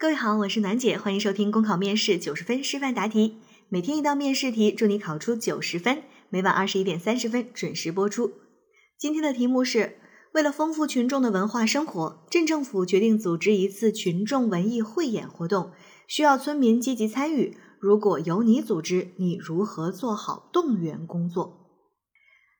各位好，我是暖姐，欢迎收听公考面试九十分示范答题，每天一道面试题，祝你考出九十分。每晚二十一点三十分准时播出。今天的题目是：为了丰富群众的文化生活，镇政府决定组织一次群众文艺汇演活动，需要村民积极参与。如果由你组织，你如何做好动员工作？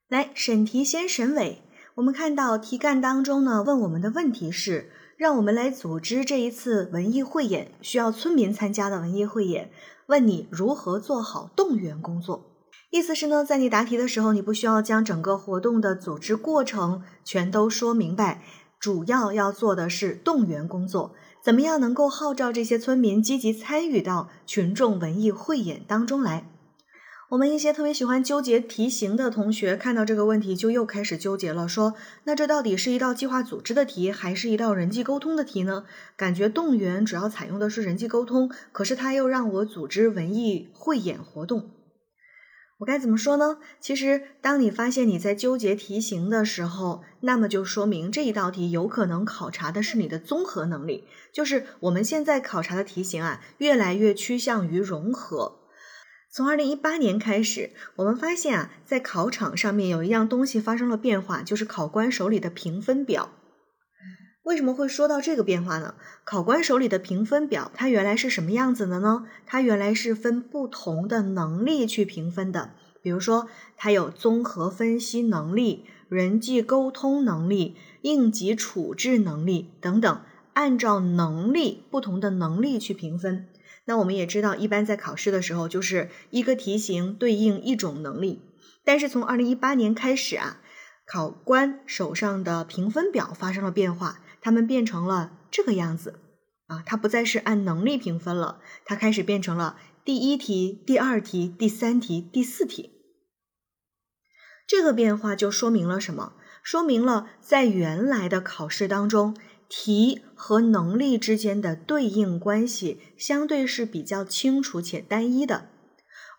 来，审题先审尾。我们看到题干当中呢，问我们的问题是。让我们来组织这一次文艺汇演，需要村民参加的文艺汇演。问你如何做好动员工作？意思是呢，在你答题的时候，你不需要将整个活动的组织过程全都说明白，主要要做的是动员工作。怎么样能够号召这些村民积极参与到群众文艺汇演当中来？我们一些特别喜欢纠结题型的同学，看到这个问题就又开始纠结了，说那这到底是一道计划组织的题，还是一道人际沟通的题呢？感觉动员主要采用的是人际沟通，可是他又让我组织文艺汇演活动，我该怎么说呢？其实，当你发现你在纠结题型的时候，那么就说明这一道题有可能考察的是你的综合能力，就是我们现在考察的题型啊，越来越趋向于融合。从二零一八年开始，我们发现啊，在考场上面有一样东西发生了变化，就是考官手里的评分表。为什么会说到这个变化呢？考官手里的评分表，它原来是什么样子的呢？它原来是分不同的能力去评分的，比如说，它有综合分析能力、人际沟通能力、应急处置能力等等，按照能力不同的能力去评分。那我们也知道，一般在考试的时候，就是一个题型对应一种能力。但是从二零一八年开始啊，考官手上的评分表发生了变化，他们变成了这个样子啊，它不再是按能力评分了，它开始变成了第一题、第二题、第三题、第四题。这个变化就说明了什么？说明了在原来的考试当中。题和能力之间的对应关系相对是比较清楚且单一的，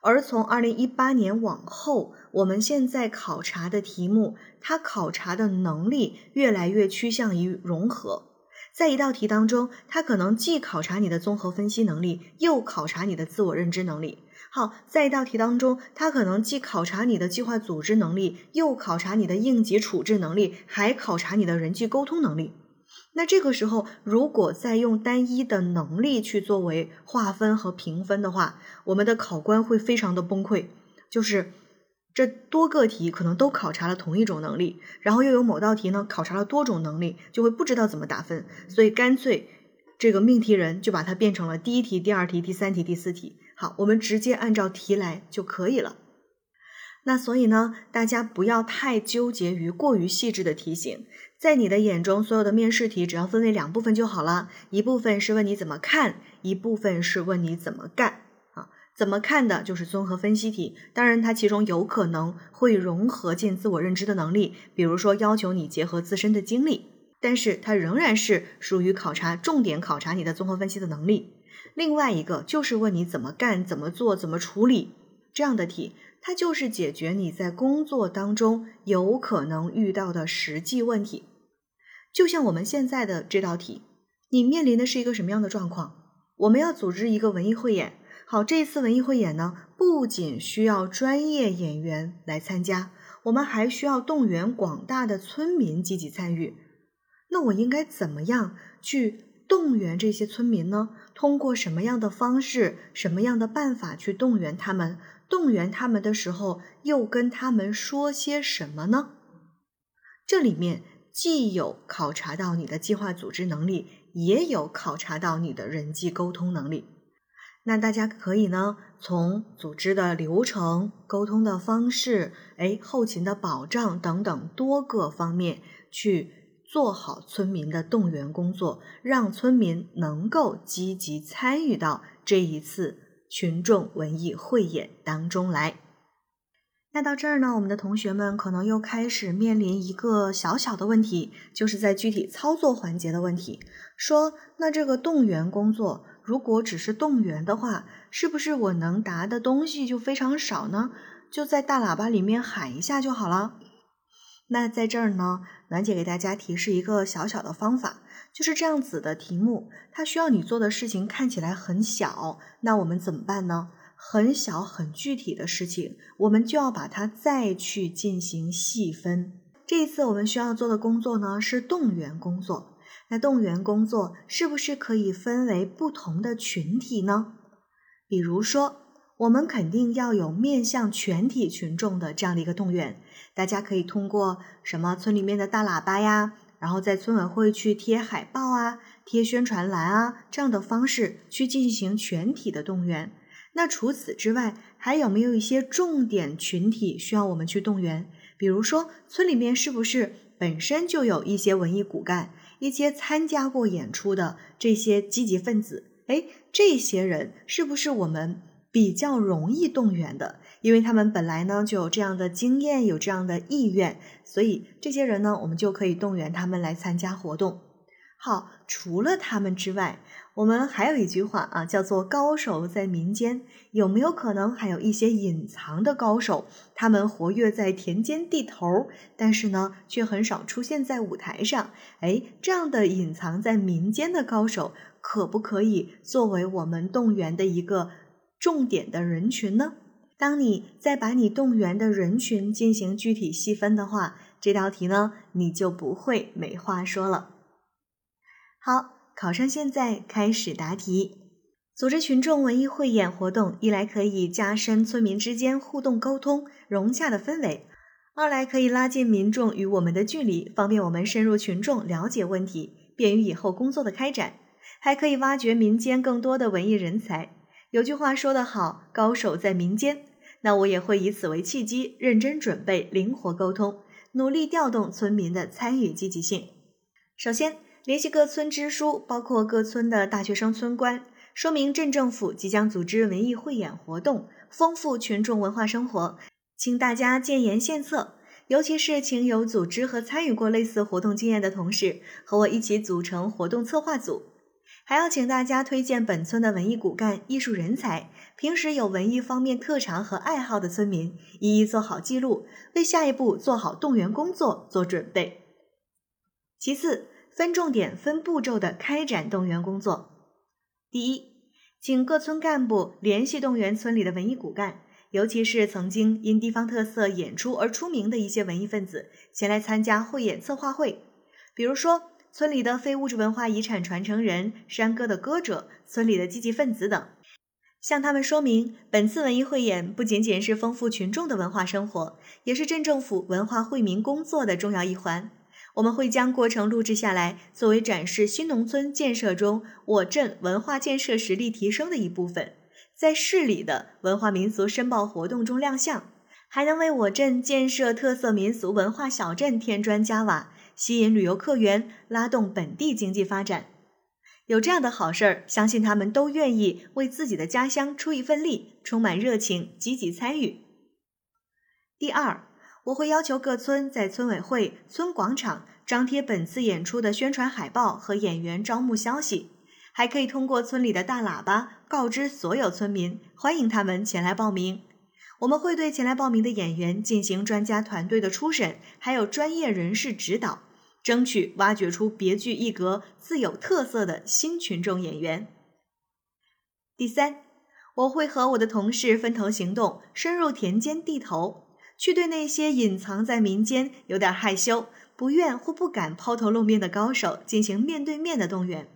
而从二零一八年往后，我们现在考察的题目，它考察的能力越来越趋向于融合。在一道题当中，它可能既考察你的综合分析能力，又考察你的自我认知能力。好，在一道题当中，它可能既考察你的计划组织能力，又考察你的应急处置能力，还考察你的人际沟通能力。那这个时候，如果再用单一的能力去作为划分和评分的话，我们的考官会非常的崩溃。就是这多个题可能都考察了同一种能力，然后又有某道题呢考察了多种能力，就会不知道怎么打分。所以干脆这个命题人就把它变成了第一题、第二题、第三题、第四题。好，我们直接按照题来就可以了。那所以呢，大家不要太纠结于过于细致的题型。在你的眼中，所有的面试题只要分为两部分就好了，一部分是问你怎么看，一部分是问你怎么干。啊，怎么看的就是综合分析题，当然它其中有可能会融合进自我认知的能力，比如说要求你结合自身的经历，但是它仍然是属于考察重点考察你的综合分析的能力。另外一个就是问你怎么干、怎么做、怎么处理这样的题。它就是解决你在工作当中有可能遇到的实际问题，就像我们现在的这道题，你面临的是一个什么样的状况？我们要组织一个文艺汇演，好，这一次文艺汇演呢，不仅需要专业演员来参加，我们还需要动员广大的村民积极参与。那我应该怎么样去动员这些村民呢？通过什么样的方式、什么样的办法去动员他们？动员他们的时候，又跟他们说些什么呢？这里面既有考察到你的计划组织能力，也有考察到你的人际沟通能力。那大家可以呢，从组织的流程、沟通的方式、哎后勤的保障等等多个方面去做好村民的动员工作，让村民能够积极参与到这一次。群众文艺汇演当中来，那到这儿呢，我们的同学们可能又开始面临一个小小的问题，就是在具体操作环节的问题。说，那这个动员工作，如果只是动员的话，是不是我能答的东西就非常少呢？就在大喇叭里面喊一下就好了？那在这儿呢，暖姐给大家提示一个小小的方法，就是这样子的题目，它需要你做的事情看起来很小，那我们怎么办呢？很小很具体的事情，我们就要把它再去进行细分。这一次我们需要做的工作呢是动员工作，那动员工作是不是可以分为不同的群体呢？比如说，我们肯定要有面向全体群众的这样的一个动员。大家可以通过什么村里面的大喇叭呀，然后在村委会去贴海报啊、贴宣传栏啊这样的方式去进行全体的动员。那除此之外，还有没有一些重点群体需要我们去动员？比如说，村里面是不是本身就有一些文艺骨干，一些参加过演出的这些积极分子？哎，这些人是不是我们比较容易动员的？因为他们本来呢就有这样的经验，有这样的意愿，所以这些人呢，我们就可以动员他们来参加活动。好，除了他们之外，我们还有一句话啊，叫做“高手在民间”。有没有可能还有一些隐藏的高手，他们活跃在田间地头，但是呢，却很少出现在舞台上？哎，这样的隐藏在民间的高手，可不可以作为我们动员的一个重点的人群呢？当你再把你动员的人群进行具体细分的话，这道题呢你就不会没话说了。好，考生现在开始答题。组织群众文艺汇演活动，一来可以加深村民之间互动沟通、融洽的氛围；二来可以拉近民众与我们的距离，方便我们深入群众了解问题，便于以后工作的开展，还可以挖掘民间更多的文艺人才。有句话说得好，高手在民间。那我也会以此为契机，认真准备，灵活沟通，努力调动村民的参与积极性。首先，联系各村支书，包括各村的大学生村官，说明镇政府即将组织文艺汇演活动，丰富群众文化生活，请大家建言献策。尤其是请有组织和参与过类似活动经验的同事，和我一起组成活动策划组。还要请大家推荐本村的文艺骨干、艺术人才，平时有文艺方面特长和爱好的村民，一一做好记录，为下一步做好动员工作做准备。其次，分重点、分步骤的开展动员工作。第一，请各村干部联系动员村里的文艺骨干，尤其是曾经因地方特色演出而出名的一些文艺分子，前来参加汇演策划会，比如说。村里的非物质文化遗产传承人、山歌的歌者、村里的积极分子等，向他们说明，本次文艺汇演不仅仅是丰富群众的文化生活，也是镇政府文化惠民工作的重要一环。我们会将过程录制下来，作为展示新农村建设中我镇文化建设实力提升的一部分，在市里的文化民俗申报活动中亮相，还能为我镇建设特色民俗文化小镇添砖加瓦。吸引旅游客源，拉动本地经济发展，有这样的好事儿，相信他们都愿意为自己的家乡出一份力，充满热情，积极参与。第二，我会要求各村在村委会、村广场张贴本次演出的宣传海报和演员招募消息，还可以通过村里的大喇叭告知所有村民，欢迎他们前来报名。我们会对前来报名的演员进行专家团队的初审，还有专业人士指导。争取挖掘出别具一格、自有特色的新群众演员。第三，我会和我的同事分头行动，深入田间地头，去对那些隐藏在民间、有点害羞、不愿或不敢抛头露面的高手进行面对面的动员。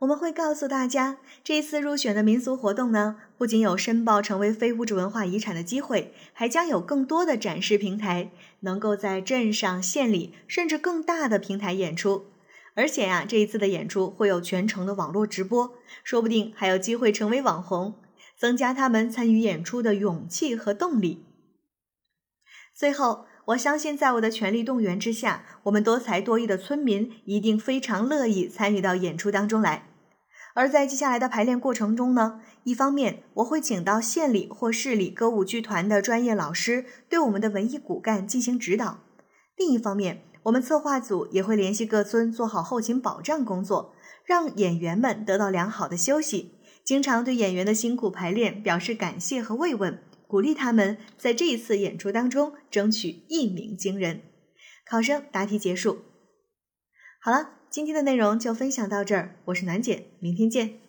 我们会告诉大家，这一次入选的民俗活动呢，不仅有申报成为非物质文化遗产的机会，还将有更多的展示平台，能够在镇上、县里甚至更大的平台演出。而且呀，这一次的演出会有全程的网络直播，说不定还有机会成为网红，增加他们参与演出的勇气和动力。最后，我相信在我的全力动员之下，我们多才多艺的村民一定非常乐意参与到演出当中来。而在接下来的排练过程中呢，一方面我会请到县里或市里歌舞剧团的专业老师对我们的文艺骨干进行指导；另一方面，我们策划组也会联系各村做好后勤保障工作，让演员们得到良好的休息，经常对演员的辛苦排练表示感谢和慰问，鼓励他们在这一次演出当中争取一鸣惊人。考生答题结束。好了，今天的内容就分享到这儿，我是楠姐，明天见。